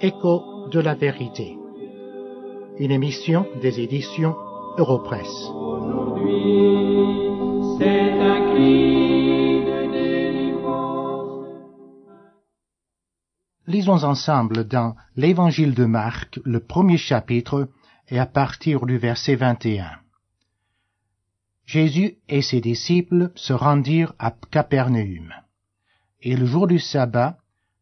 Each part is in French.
Écho de la vérité. Une émission des éditions Europresse. Lisons ensemble dans l'Évangile de Marc, le premier chapitre, et à partir du verset 21. Jésus et ses disciples se rendirent à Capernaum. Et le jour du sabbat,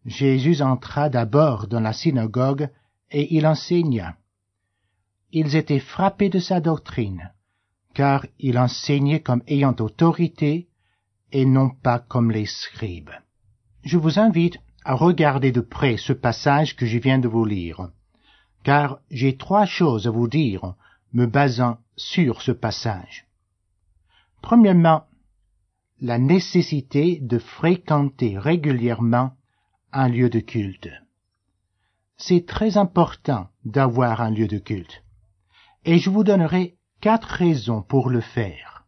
Jésus entra d'abord dans la synagogue et il enseigna. Ils étaient frappés de sa doctrine, car il enseignait comme ayant autorité et non pas comme les scribes. Je vous invite à regarder de près ce passage que je viens de vous lire, car j'ai trois choses à vous dire me basant sur ce passage. Premièrement, la nécessité de fréquenter régulièrement un lieu de culte. C'est très important d'avoir un lieu de culte. Et je vous donnerai quatre raisons pour le faire.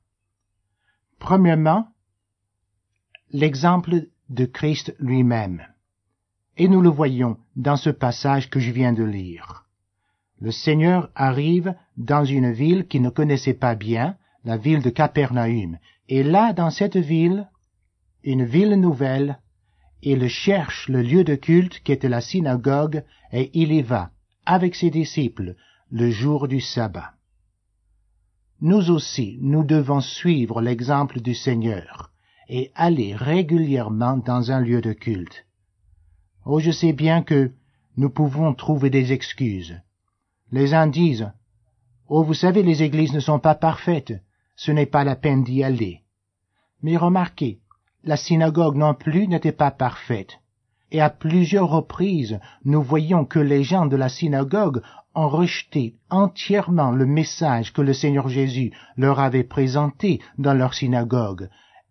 Premièrement, l'exemple de Christ lui-même. Et nous le voyons dans ce passage que je viens de lire. Le Seigneur arrive dans une ville qu'il ne connaissait pas bien, la ville de Capernaum. Et là, dans cette ville, une ville nouvelle, il cherche le lieu de culte qui était la synagogue, et il y va, avec ses disciples, le jour du sabbat. Nous aussi, nous devons suivre l'exemple du Seigneur et aller régulièrement dans un lieu de culte. Oh, je sais bien que nous pouvons trouver des excuses. Les uns disent, Oh, vous savez, les églises ne sont pas parfaites, ce n'est pas la peine d'y aller. Mais remarquez, la synagogue non plus n'était pas parfaite. Et à plusieurs reprises, nous voyons que les gens de la synagogue ont rejeté entièrement le message que le Seigneur Jésus leur avait présenté dans leur synagogue.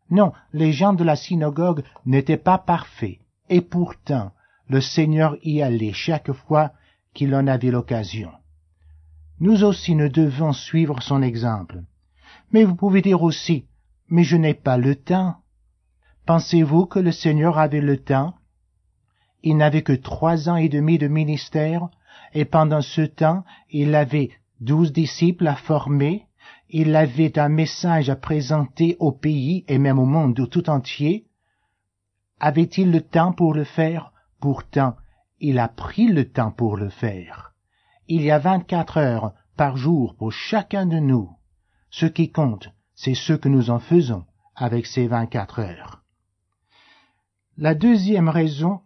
Non, les gens de la synagogue n'étaient pas parfaits, et pourtant le Seigneur y allait chaque fois qu'il en avait l'occasion. Nous aussi nous devons suivre son exemple. Mais vous pouvez dire aussi, mais je n'ai pas le temps. Pensez-vous que le Seigneur avait le temps? Il n'avait que trois ans et demi de ministère, et pendant ce temps, il avait douze disciples à former, il avait un message à présenter au pays et même au monde tout entier. Avait-il le temps pour le faire? Pourtant, il a pris le temps pour le faire. Il y a vingt-quatre heures par jour pour chacun de nous. Ce qui compte, c'est ce que nous en faisons avec ces vingt-quatre heures. La deuxième raison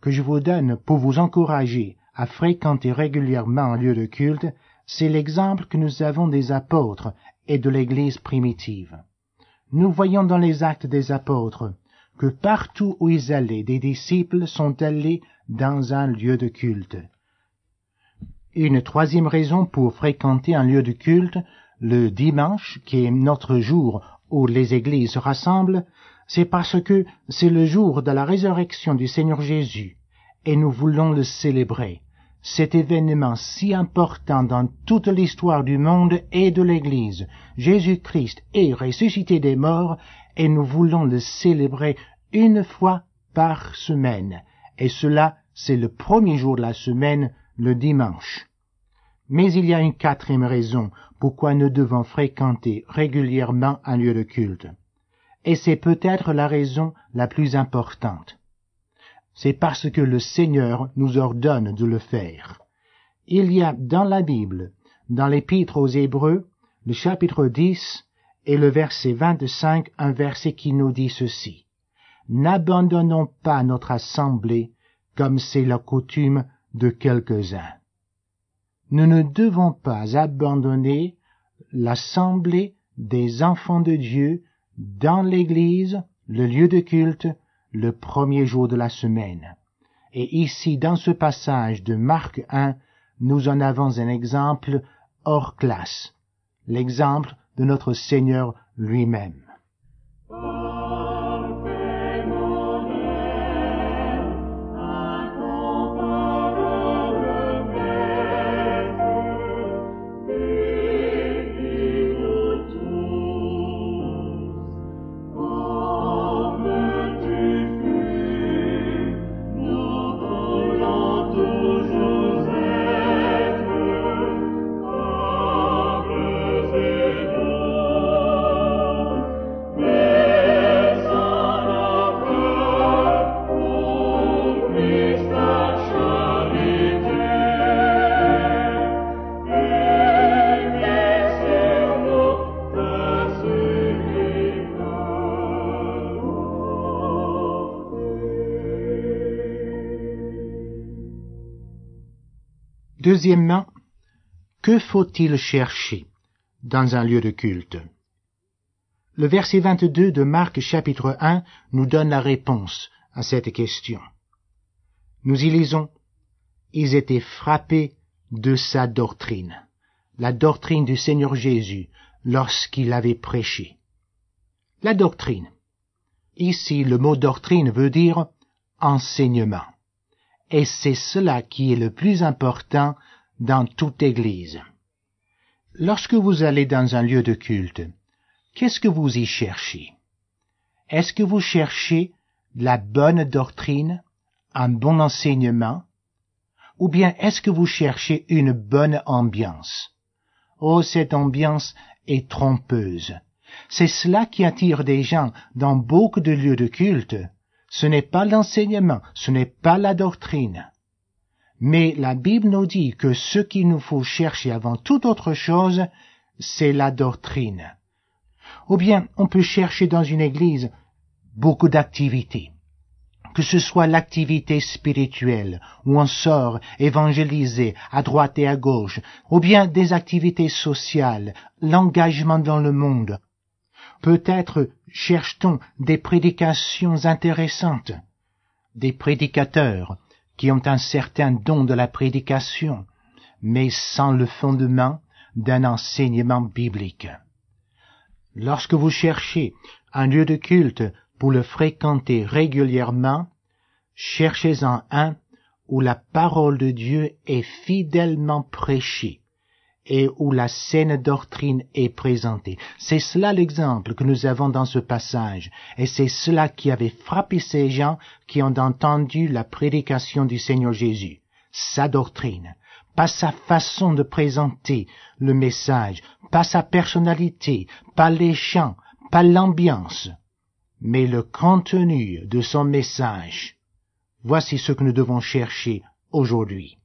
que je vous donne pour vous encourager à fréquenter régulièrement un lieu de culte, c'est l'exemple que nous avons des apôtres et de l'Église primitive. Nous voyons dans les actes des apôtres que partout où ils allaient, des disciples sont allés dans un lieu de culte. Une troisième raison pour fréquenter un lieu de culte, le dimanche, qui est notre jour où les églises se rassemblent, c'est parce que c'est le jour de la résurrection du Seigneur Jésus, et nous voulons le célébrer. Cet événement si important dans toute l'histoire du monde et de l'Église, Jésus-Christ est ressuscité des morts, et nous voulons le célébrer une fois par semaine, et cela c'est le premier jour de la semaine, le dimanche. Mais il y a une quatrième raison pourquoi nous devons fréquenter régulièrement un lieu de culte. Et c'est peut-être la raison la plus importante. C'est parce que le Seigneur nous ordonne de le faire. Il y a dans la Bible, dans l'Épître aux Hébreux, le chapitre 10 et le verset 25, un verset qui nous dit ceci. N'abandonnons pas notre assemblée comme c'est la coutume de quelques-uns. Nous ne devons pas abandonner l'assemblée des enfants de Dieu dans l'Église, le lieu de culte, le premier jour de la semaine. Et ici, dans ce passage de Marc 1, nous en avons un exemple hors classe, l'exemple de notre Seigneur lui-même. Deuxièmement, que faut-il chercher dans un lieu de culte? Le verset 22 de Marc chapitre 1 nous donne la réponse à cette question. Nous y lisons, Ils étaient frappés de sa doctrine, la doctrine du Seigneur Jésus lorsqu'il avait prêché. La doctrine. Ici, le mot doctrine veut dire enseignement. Et c'est cela qui est le plus important dans toute Église. Lorsque vous allez dans un lieu de culte, qu'est-ce que vous y cherchez? Est-ce que vous cherchez la bonne doctrine, un bon enseignement, ou bien est-ce que vous cherchez une bonne ambiance? Oh, cette ambiance est trompeuse. C'est cela qui attire des gens dans beaucoup de lieux de culte. Ce n'est pas l'enseignement, ce n'est pas la doctrine. Mais la Bible nous dit que ce qu'il nous faut chercher avant toute autre chose, c'est la doctrine. Ou bien on peut chercher dans une église beaucoup d'activités. Que ce soit l'activité spirituelle, où on sort évangéliser à droite et à gauche, ou bien des activités sociales, l'engagement dans le monde. Peut-être cherche-t-on des prédications intéressantes, des prédicateurs qui ont un certain don de la prédication, mais sans le fondement d'un enseignement biblique. Lorsque vous cherchez un lieu de culte pour le fréquenter régulièrement, cherchez-en un où la parole de Dieu est fidèlement prêchée et où la saine doctrine est présentée. C'est cela l'exemple que nous avons dans ce passage, et c'est cela qui avait frappé ces gens qui ont entendu la prédication du Seigneur Jésus. Sa doctrine, pas sa façon de présenter le message, pas sa personnalité, pas les chants, pas l'ambiance, mais le contenu de son message. Voici ce que nous devons chercher aujourd'hui.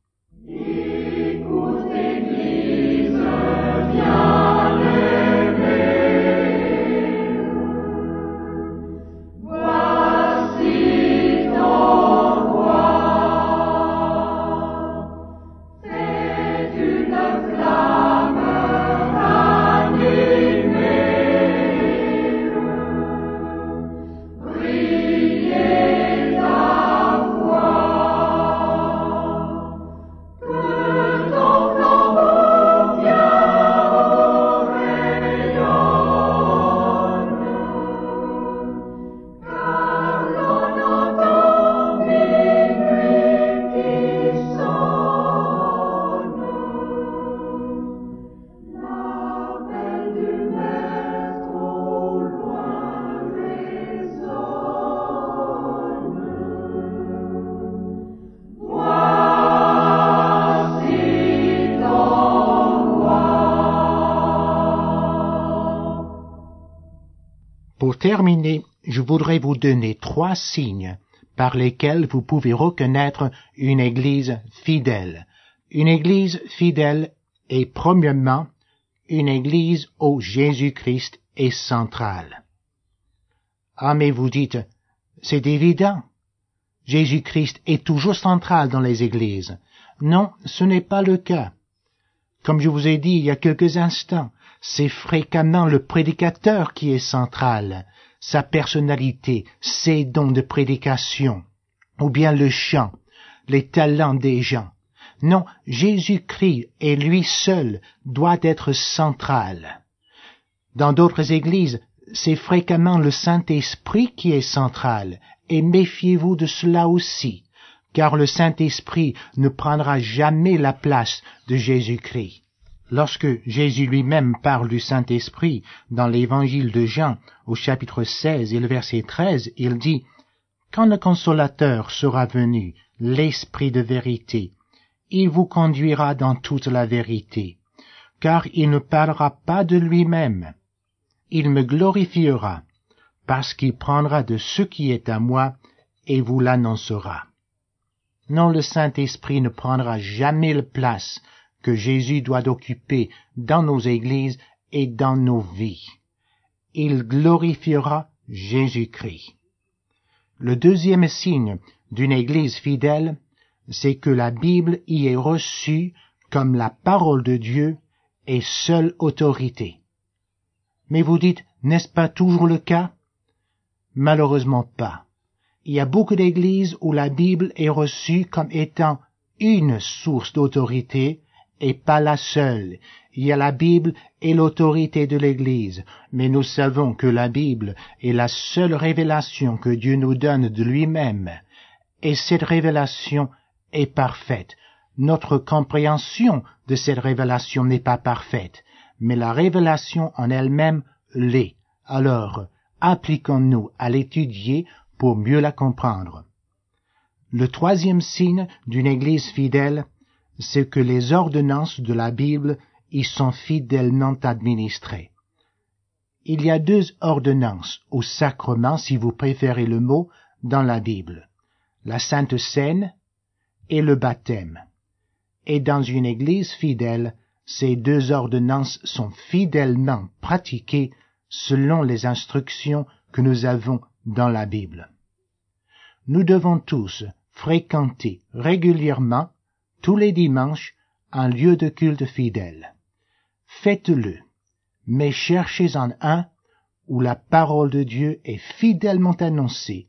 Terminer, je voudrais vous donner trois signes par lesquels vous pouvez reconnaître une Église fidèle. Une Église fidèle est premièrement une Église où Jésus-Christ est central. Ah mais vous dites, c'est évident. Jésus-Christ est toujours central dans les églises. Non, ce n'est pas le cas. Comme je vous ai dit il y a quelques instants, c'est fréquemment le prédicateur qui est central, sa personnalité, ses dons de prédication, ou bien le chant, les talents des gens. Non, Jésus-Christ et lui seul doit être central. Dans d'autres églises, c'est fréquemment le Saint-Esprit qui est central, et méfiez-vous de cela aussi, car le Saint-Esprit ne prendra jamais la place de Jésus-Christ. Lorsque Jésus lui-même parle du Saint-Esprit dans l'évangile de Jean au chapitre 16 et le verset 13, il dit, Quand le consolateur sera venu, l'Esprit de vérité, il vous conduira dans toute la vérité, car il ne parlera pas de lui-même. Il me glorifiera, parce qu'il prendra de ce qui est à moi et vous l'annoncera. Non, le Saint-Esprit ne prendra jamais la place que Jésus doit occuper dans nos églises et dans nos vies. Il glorifiera Jésus-Christ. Le deuxième signe d'une église fidèle, c'est que la Bible y est reçue comme la parole de Dieu est seule autorité. Mais vous dites, n'est-ce pas toujours le cas? Malheureusement pas. Il y a beaucoup d'églises où la Bible est reçue comme étant une source d'autorité et pas la seule. Il y a la Bible et l'autorité de l'Église, mais nous savons que la Bible est la seule révélation que Dieu nous donne de lui-même, et cette révélation est parfaite. Notre compréhension de cette révélation n'est pas parfaite, mais la révélation en elle-même l'est. Alors, appliquons-nous à l'étudier pour mieux la comprendre. Le troisième signe d'une Église fidèle, c'est que les ordonnances de la Bible y sont fidèlement administrées. Il y a deux ordonnances, ou sacrements si vous préférez le mot, dans la Bible. La Sainte Seine et le baptême. Et dans une Église fidèle, ces deux ordonnances sont fidèlement pratiquées selon les instructions que nous avons dans la Bible. Nous devons tous fréquenter régulièrement, tous les dimanches, un lieu de culte fidèle. Faites-le, mais cherchez-en un où la parole de Dieu est fidèlement annoncée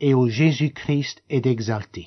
et où Jésus-Christ est exalté.